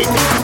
it.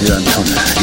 이런 겁.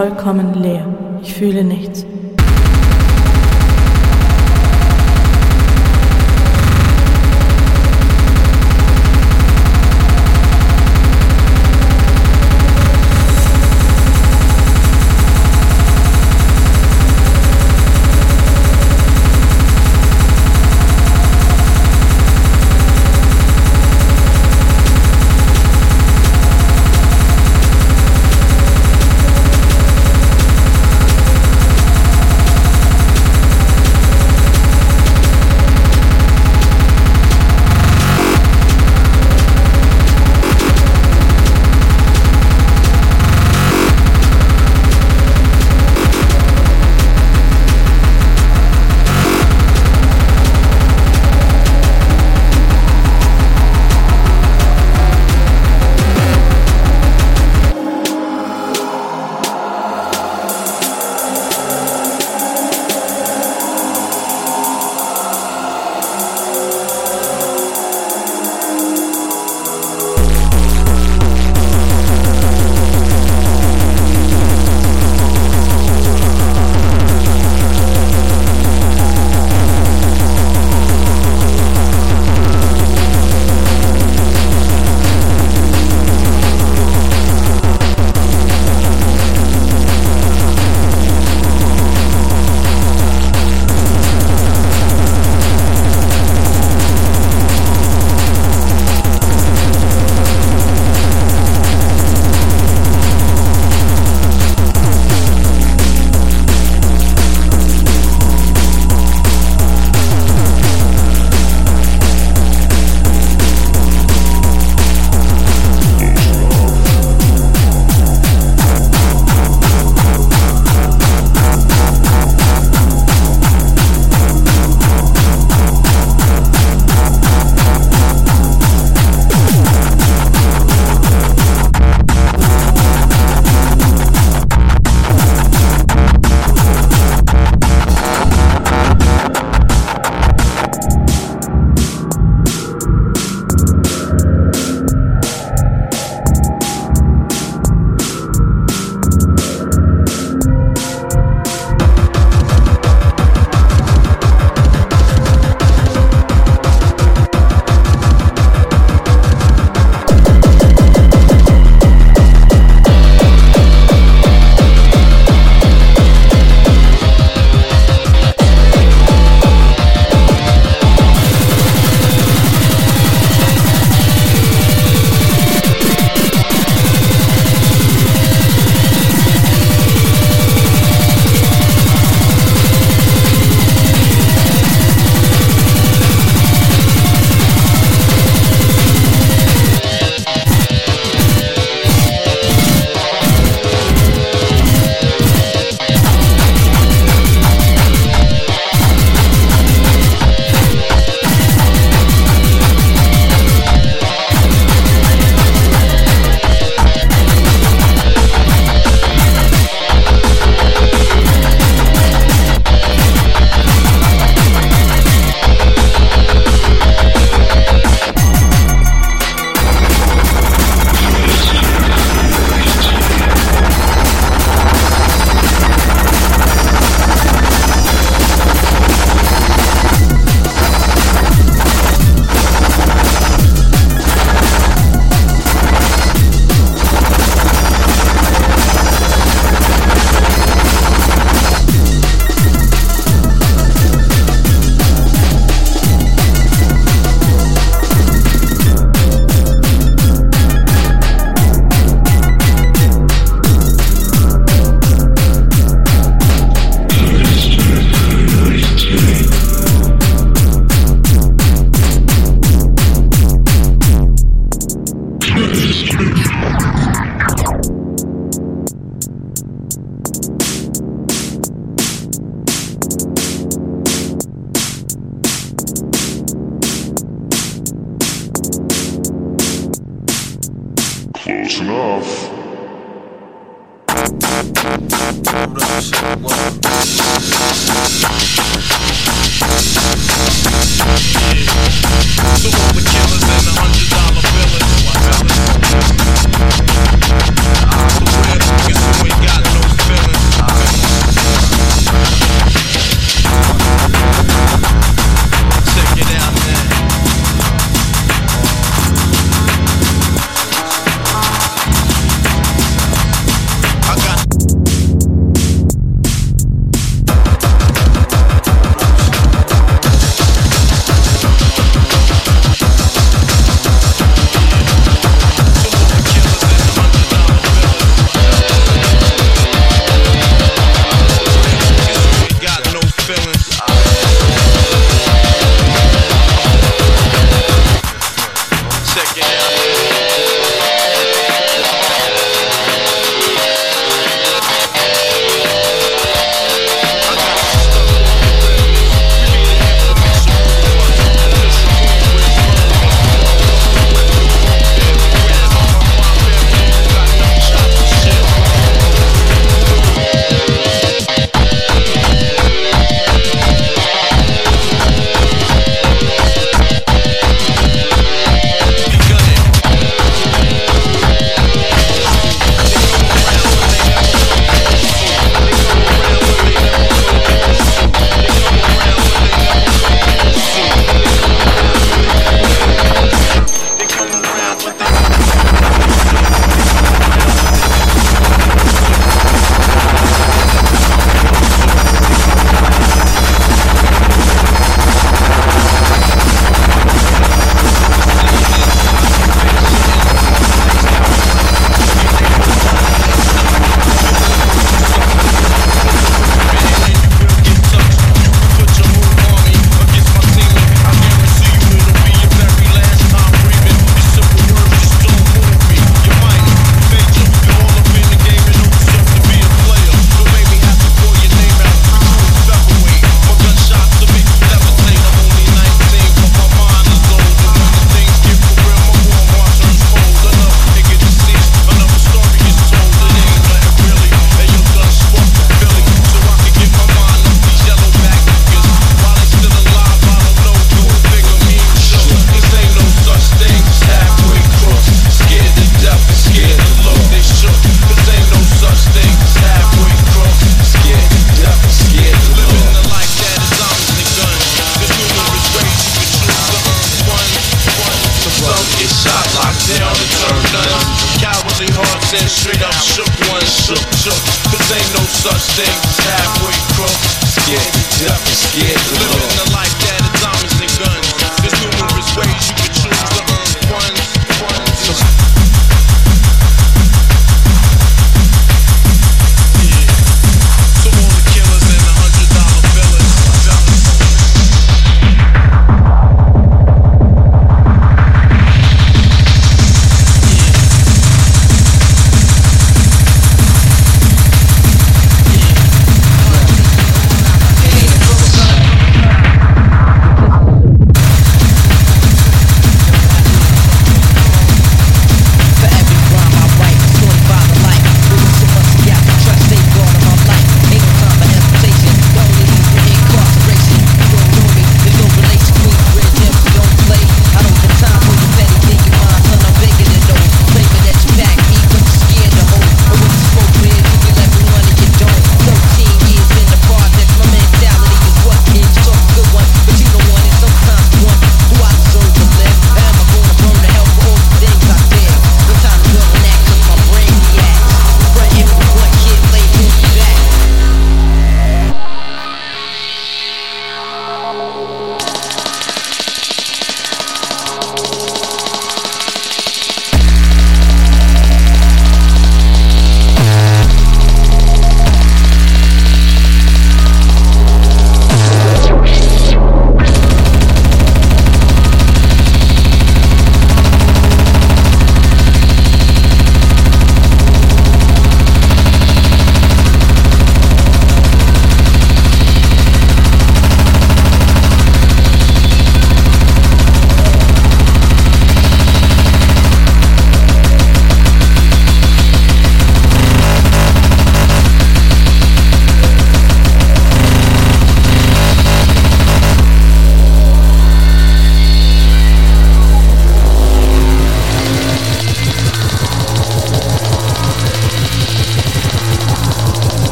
Vollkommen leer. Ich fühle nichts.